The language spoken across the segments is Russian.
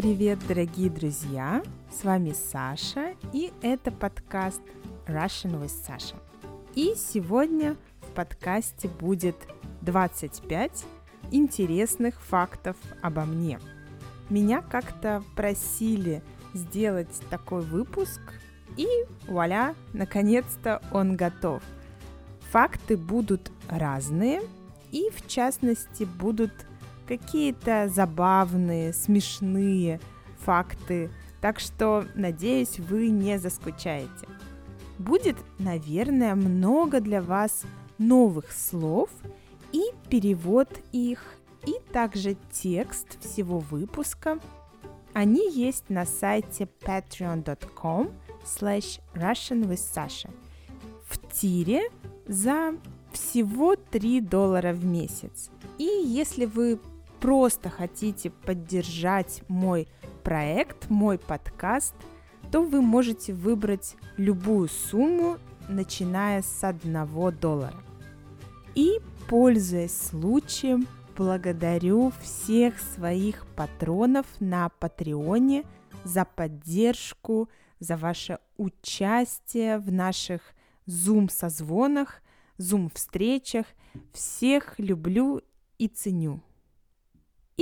Привет, дорогие друзья! С вами Саша, и это подкаст Russian with Sasha. И сегодня в подкасте будет 25 интересных фактов обо мне. Меня как-то просили сделать такой выпуск, и вуаля, наконец-то он готов. Факты будут разные, и в частности будут какие-то забавные, смешные факты. Так что, надеюсь, вы не заскучаете. Будет, наверное, много для вас новых слов и перевод их, и также текст всего выпуска. Они есть на сайте patreon.com slash russian with Sasha. В тире за всего 3 доллара в месяц. И если вы просто хотите поддержать мой проект, мой подкаст, то вы можете выбрать любую сумму, начиная с 1 доллара. И, пользуясь случаем, благодарю всех своих патронов на Патреоне за поддержку, за ваше участие в наших Zoom-созвонах, Zoom-встречах. Всех люблю и ценю.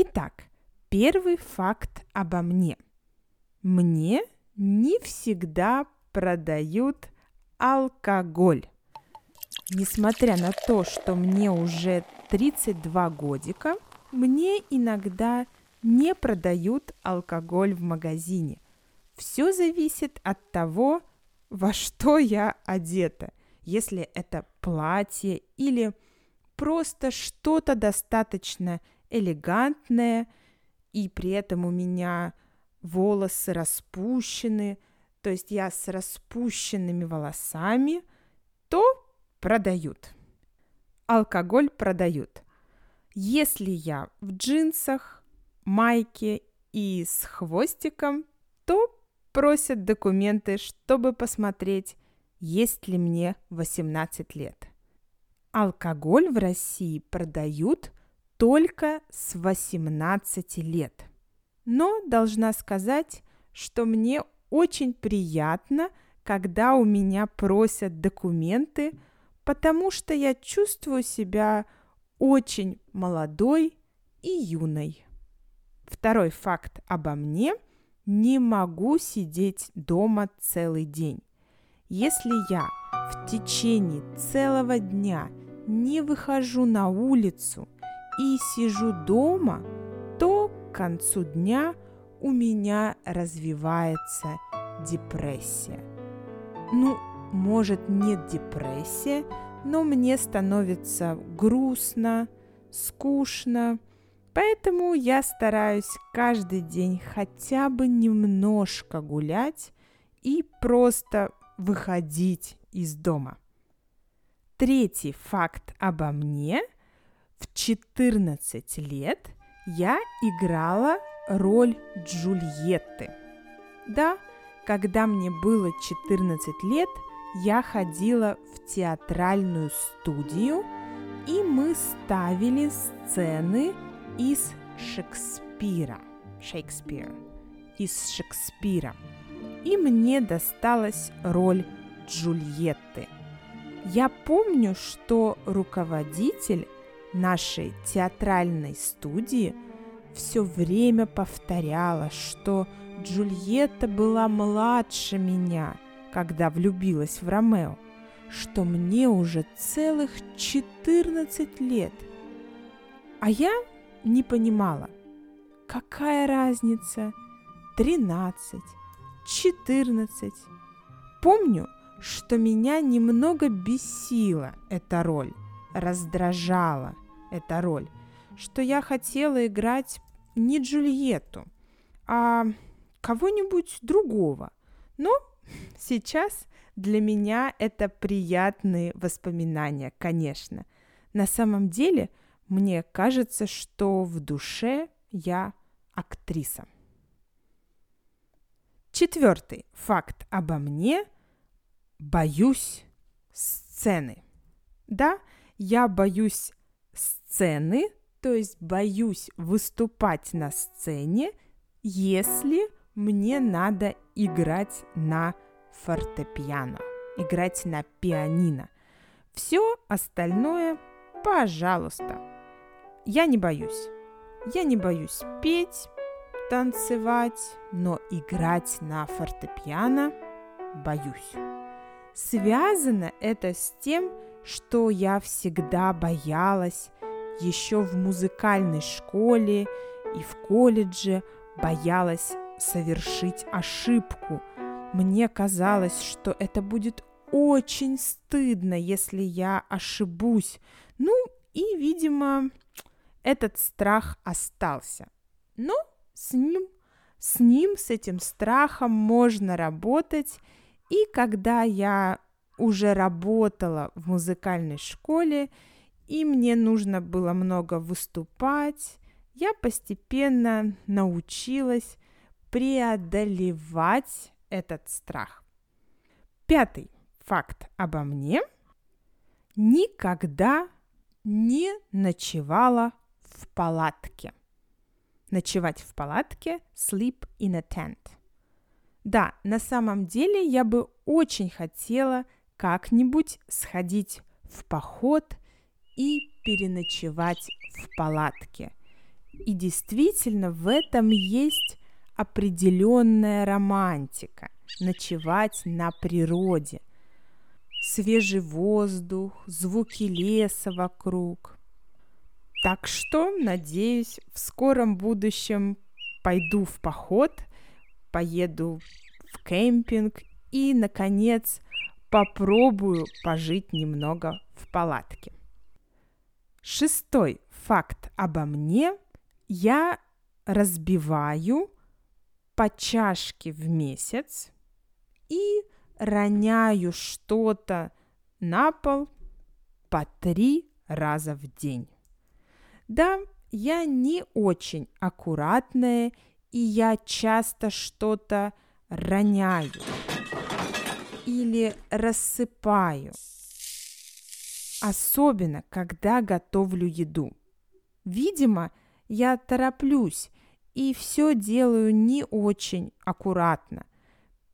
Итак, первый факт обо мне. Мне не всегда продают алкоголь. Несмотря на то, что мне уже 32 годика, мне иногда не продают алкоголь в магазине. Все зависит от того, во что я одета. Если это платье или просто что-то достаточно элегантная, и при этом у меня волосы распущены, то есть я с распущенными волосами, то продают. Алкоголь продают. Если я в джинсах, майке и с хвостиком, то просят документы, чтобы посмотреть, есть ли мне 18 лет. Алкоголь в России продают только с 18 лет. Но должна сказать, что мне очень приятно, когда у меня просят документы, потому что я чувствую себя очень молодой и юной. Второй факт обо мне – не могу сидеть дома целый день. Если я в течение целого дня не выхожу на улицу и сижу дома, то к концу дня у меня развивается депрессия. Ну, может, нет депрессия, но мне становится грустно, скучно, поэтому я стараюсь каждый день хотя бы немножко гулять и просто выходить из дома. Третий факт обо мне – 14 лет я играла роль Джульетты. Да, когда мне было 14 лет, я ходила в театральную студию, и мы ставили сцены из Шекспира. Шекспир. Из Шекспира. И мне досталась роль Джульетты. Я помню, что руководитель нашей театральной студии все время повторяла, что Джульетта была младше меня, когда влюбилась в Ромео, что мне уже целых 14 лет. А я не понимала, какая разница 13, 14. Помню, что меня немного бесила эта роль – раздражала эта роль, что я хотела играть не Джульетту, а кого-нибудь другого. Но сейчас для меня это приятные воспоминания, конечно. На самом деле, мне кажется, что в душе я актриса. Четвертый факт обо мне – боюсь сцены. Да, я боюсь сцены, то есть боюсь выступать на сцене если мне надо играть на фортепиано, играть на пианино. Все остальное, пожалуйста. Я не боюсь. Я не боюсь петь, танцевать, но играть на фортепиано боюсь. Связано это с тем, что я всегда боялась еще в музыкальной школе и в колледже боялась совершить ошибку. Мне казалось, что это будет очень стыдно, если я ошибусь. Ну и, видимо, этот страх остался. Но с ним, с ним, с этим страхом можно работать. И когда я уже работала в музыкальной школе, и мне нужно было много выступать, я постепенно научилась преодолевать этот страх. Пятый факт обо мне. Никогда не ночевала в палатке. Ночевать в палатке – sleep in a tent. Да, на самом деле я бы очень хотела как-нибудь сходить в поход и переночевать в палатке. И действительно в этом есть определенная романтика – ночевать на природе. Свежий воздух, звуки леса вокруг. Так что, надеюсь, в скором будущем пойду в поход, поеду в кемпинг и, наконец, попробую пожить немного в палатке. Шестой факт обо мне. Я разбиваю по чашке в месяц и роняю что-то на пол по три раза в день. Да, я не очень аккуратная, и я часто что-то роняю или рассыпаю. Особенно, когда готовлю еду. Видимо, я тороплюсь и все делаю не очень аккуратно.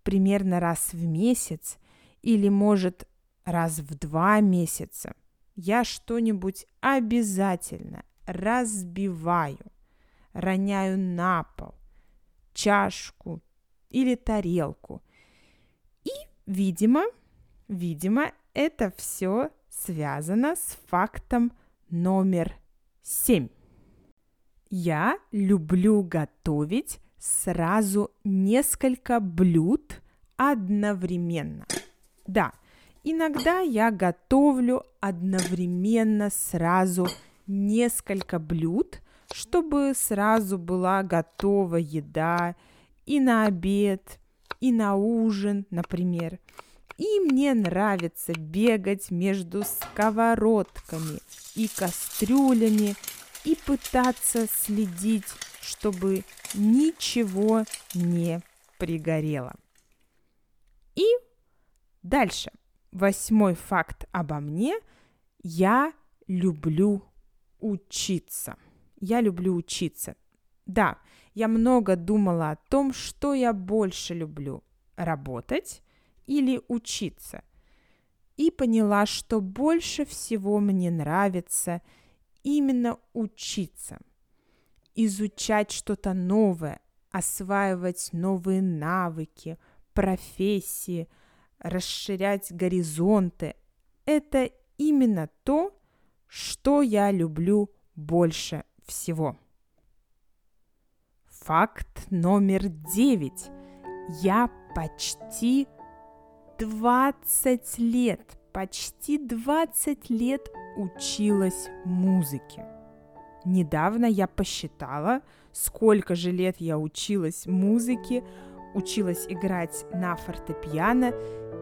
Примерно раз в месяц или, может, раз в два месяца я что-нибудь обязательно разбиваю, роняю на пол чашку или тарелку. Видимо, видимо, это все связано с фактом номер семь. Я люблю готовить сразу несколько блюд одновременно. Да, иногда я готовлю одновременно сразу несколько блюд, чтобы сразу была готова еда и на обед, и на ужин, например. И мне нравится бегать между сковородками и кастрюлями и пытаться следить, чтобы ничего не пригорело. И дальше. Восьмой факт обо мне. Я люблю учиться. Я люблю учиться. Да, я много думала о том, что я больше люблю – работать или учиться. И поняла, что больше всего мне нравится именно учиться, изучать что-то новое, осваивать новые навыки, профессии, расширять горизонты. Это именно то, что я люблю больше всего? Факт номер девять. Я почти 20 лет, почти 20 лет училась музыке. Недавно я посчитала, сколько же лет я училась музыке, училась играть на фортепиано,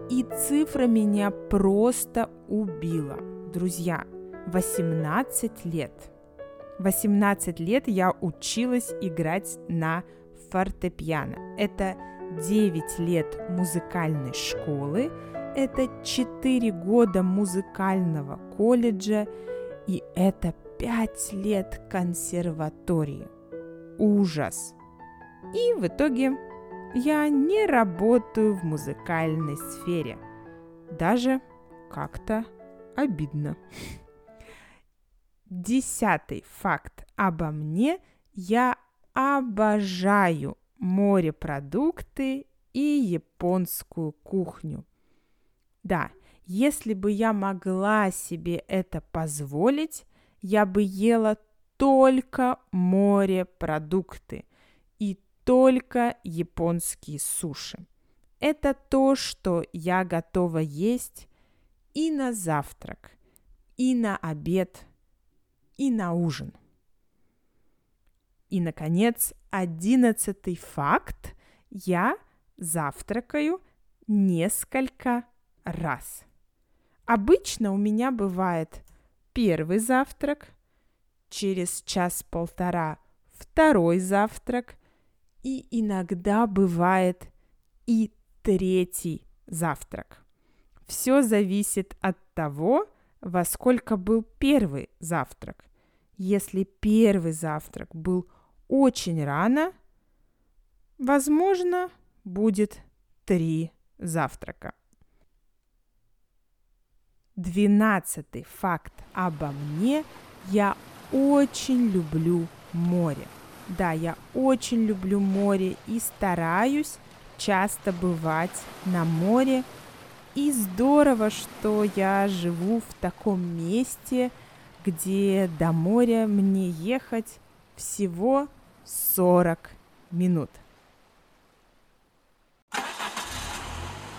и цифра меня просто убила. Друзья, 18 лет. 18 лет я училась играть на фортепиано. Это 9 лет музыкальной школы, это 4 года музыкального колледжа и это 5 лет консерватории. Ужас! И в итоге я не работаю в музыкальной сфере. Даже как-то обидно. Десятый факт обо мне. Я обожаю морепродукты и японскую кухню. Да, если бы я могла себе это позволить, я бы ела только морепродукты и только японские суши. Это то, что я готова есть и на завтрак, и на обед, и на ужин. И, наконец, одиннадцатый факт. Я завтракаю несколько раз. Обычно у меня бывает первый завтрак, через час-полтора второй завтрак, и иногда бывает и третий завтрак. Все зависит от того, во сколько был первый завтрак. Если первый завтрак был очень рано, возможно, будет три завтрака. Двенадцатый факт обо мне. Я очень люблю море. Да, я очень люблю море и стараюсь часто бывать на море. И здорово, что я живу в таком месте, где до моря мне ехать всего 40 минут.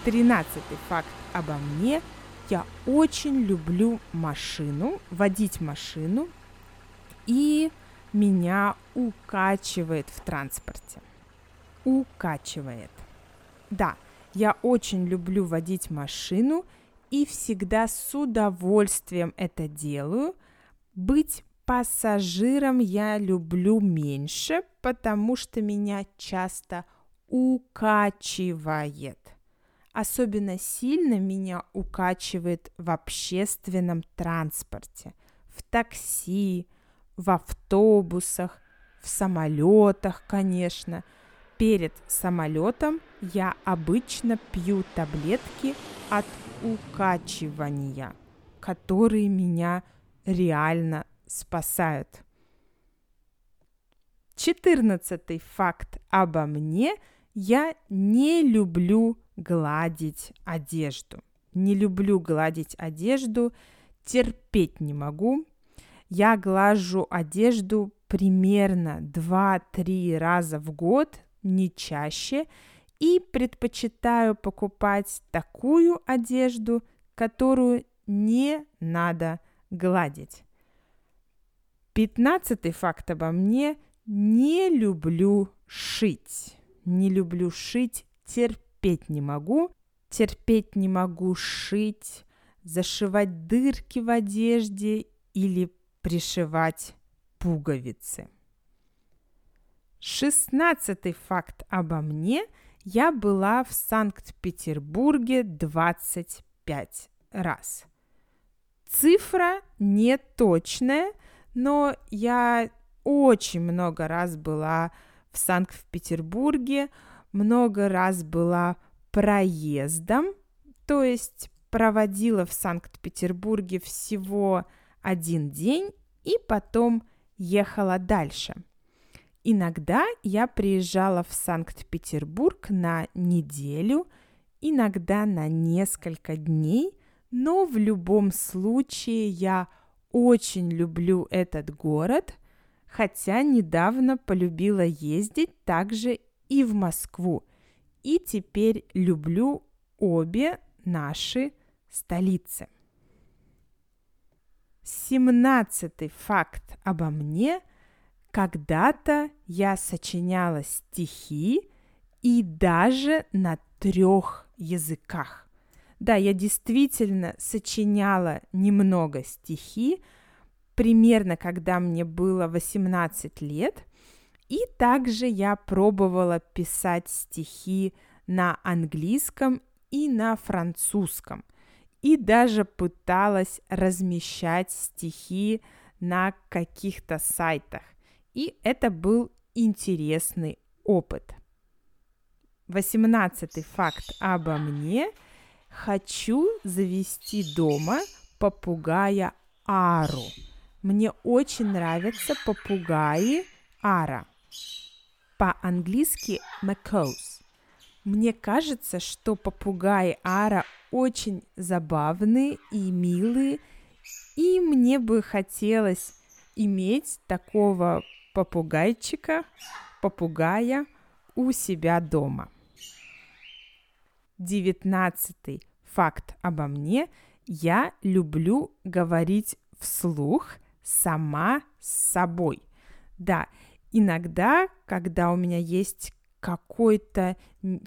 Тринадцатый факт обо мне – я очень люблю машину, водить машину, и меня укачивает в транспорте. Укачивает. Да, я очень люблю водить машину и всегда с удовольствием это делаю. Быть пассажиром я люблю меньше, потому что меня часто укачивает. Особенно сильно меня укачивает в общественном транспорте, в такси, в автобусах, в самолетах, конечно. Перед самолетом я обычно пью таблетки от укачивания, которые меня реально спасают. Четырнадцатый факт обо мне – я не люблю гладить одежду. Не люблю гладить одежду, терпеть не могу. Я глажу одежду примерно 2-3 раза в год, не чаще, и предпочитаю покупать такую одежду, которую не надо гладить. Пятнадцатый факт обо мне – не люблю шить. Не люблю шить, терпеть не могу, терпеть не могу шить, зашивать дырки в одежде или пришивать пуговицы. Шестнадцатый факт обо мне. Я была в Санкт-Петербурге 25 раз. Цифра не точная, но я очень много раз была в Санкт-Петербурге много раз была проездом, то есть проводила в Санкт-Петербурге всего один день и потом ехала дальше. Иногда я приезжала в Санкт-Петербург на неделю, иногда на несколько дней, но в любом случае я очень люблю этот город, хотя недавно полюбила ездить также и в Москву. И теперь люблю обе наши столицы. Семнадцатый факт обо мне. Когда-то я сочиняла стихи и даже на трех языках. Да, я действительно сочиняла немного стихи, примерно когда мне было 18 лет – и также я пробовала писать стихи на английском и на французском. И даже пыталась размещать стихи на каких-то сайтах. И это был интересный опыт. Восемнадцатый факт обо мне. Хочу завести дома попугая Ару. Мне очень нравятся попугаи Ара. По-английски macaws. Мне кажется, что попугаи Ара очень забавные и милые, и мне бы хотелось иметь такого попугайчика, попугая у себя дома. Девятнадцатый факт обо мне. Я люблю говорить вслух сама с собой. Да, иногда, когда у меня есть какое-то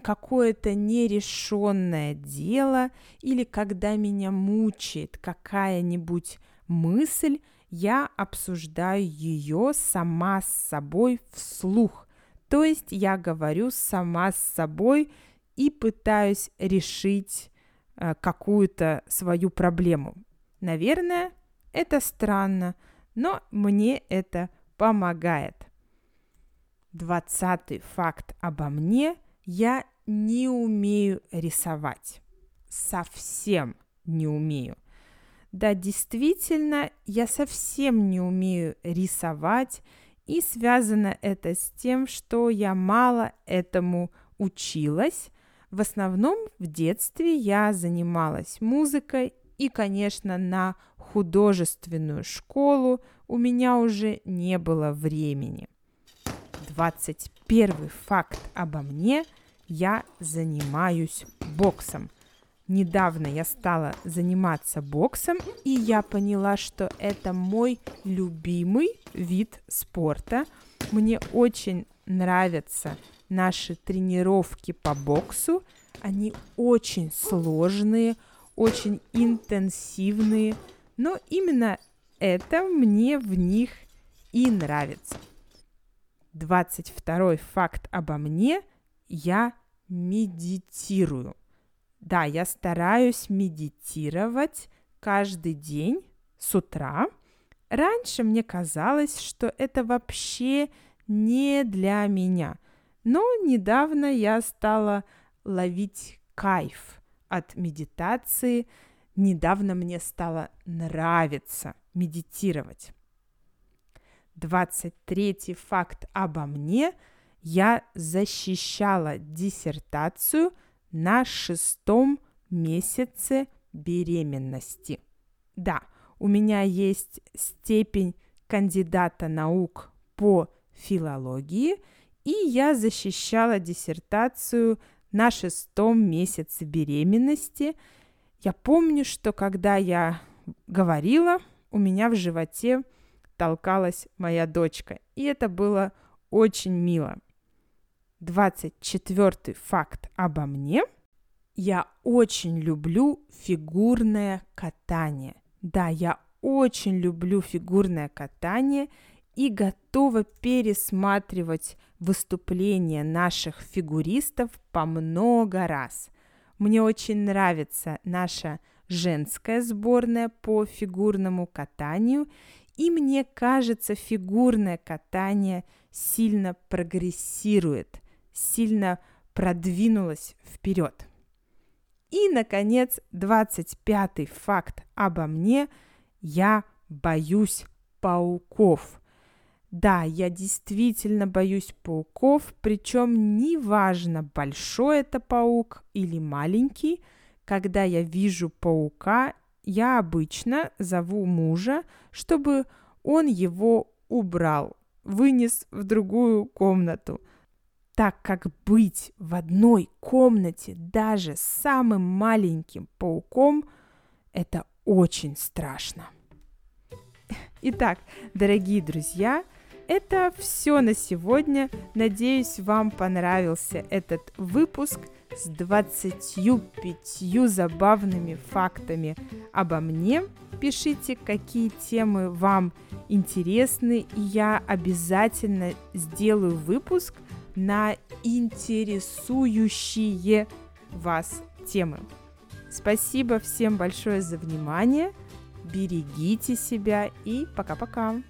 какое-то нерешенное дело или когда меня мучает какая-нибудь мысль, я обсуждаю ее сама с собой вслух. То есть я говорю сама с собой и пытаюсь решить э, какую-то свою проблему. Наверное, это странно, но мне это помогает. Двадцатый факт обо мне. Я не умею рисовать. Совсем не умею. Да, действительно, я совсем не умею рисовать, и связано это с тем, что я мало этому училась. В основном в детстве я занималась музыкой, и, конечно, на художественную школу у меня уже не было времени. 21 факт обо мне – я занимаюсь боксом. Недавно я стала заниматься боксом, и я поняла, что это мой любимый вид спорта. Мне очень нравятся наши тренировки по боксу. Они очень сложные, очень интенсивные, но именно это мне в них и нравится. 22 факт обо мне – я медитирую. Да, я стараюсь медитировать каждый день с утра. Раньше мне казалось, что это вообще не для меня. Но недавно я стала ловить кайф от медитации. Недавно мне стало нравиться медитировать. 23 факт обо мне – я защищала диссертацию на шестом месяце беременности. Да, у меня есть степень кандидата наук по филологии, и я защищала диссертацию на шестом месяце беременности. Я помню, что когда я говорила, у меня в животе толкалась моя дочка, и это было очень мило. 24 факт обо мне. Я очень люблю фигурное катание. Да, я очень люблю фигурное катание и готова пересматривать выступления наших фигуристов по много раз. Мне очень нравится наша женская сборная по фигурному катанию, и мне кажется, фигурное катание сильно прогрессирует – сильно продвинулась вперед. И, наконец, 25 факт обо мне. Я боюсь пауков. Да, я действительно боюсь пауков, причем неважно, большой это паук или маленький. Когда я вижу паука, я обычно зову мужа, чтобы он его убрал, вынес в другую комнату – так как быть в одной комнате даже с самым маленьким пауком – это очень страшно. Итак, дорогие друзья, это все на сегодня. Надеюсь, вам понравился этот выпуск с 25 забавными фактами обо мне. Пишите, какие темы вам интересны, и я обязательно сделаю выпуск на интересующие вас темы. Спасибо всем большое за внимание. Берегите себя и пока-пока.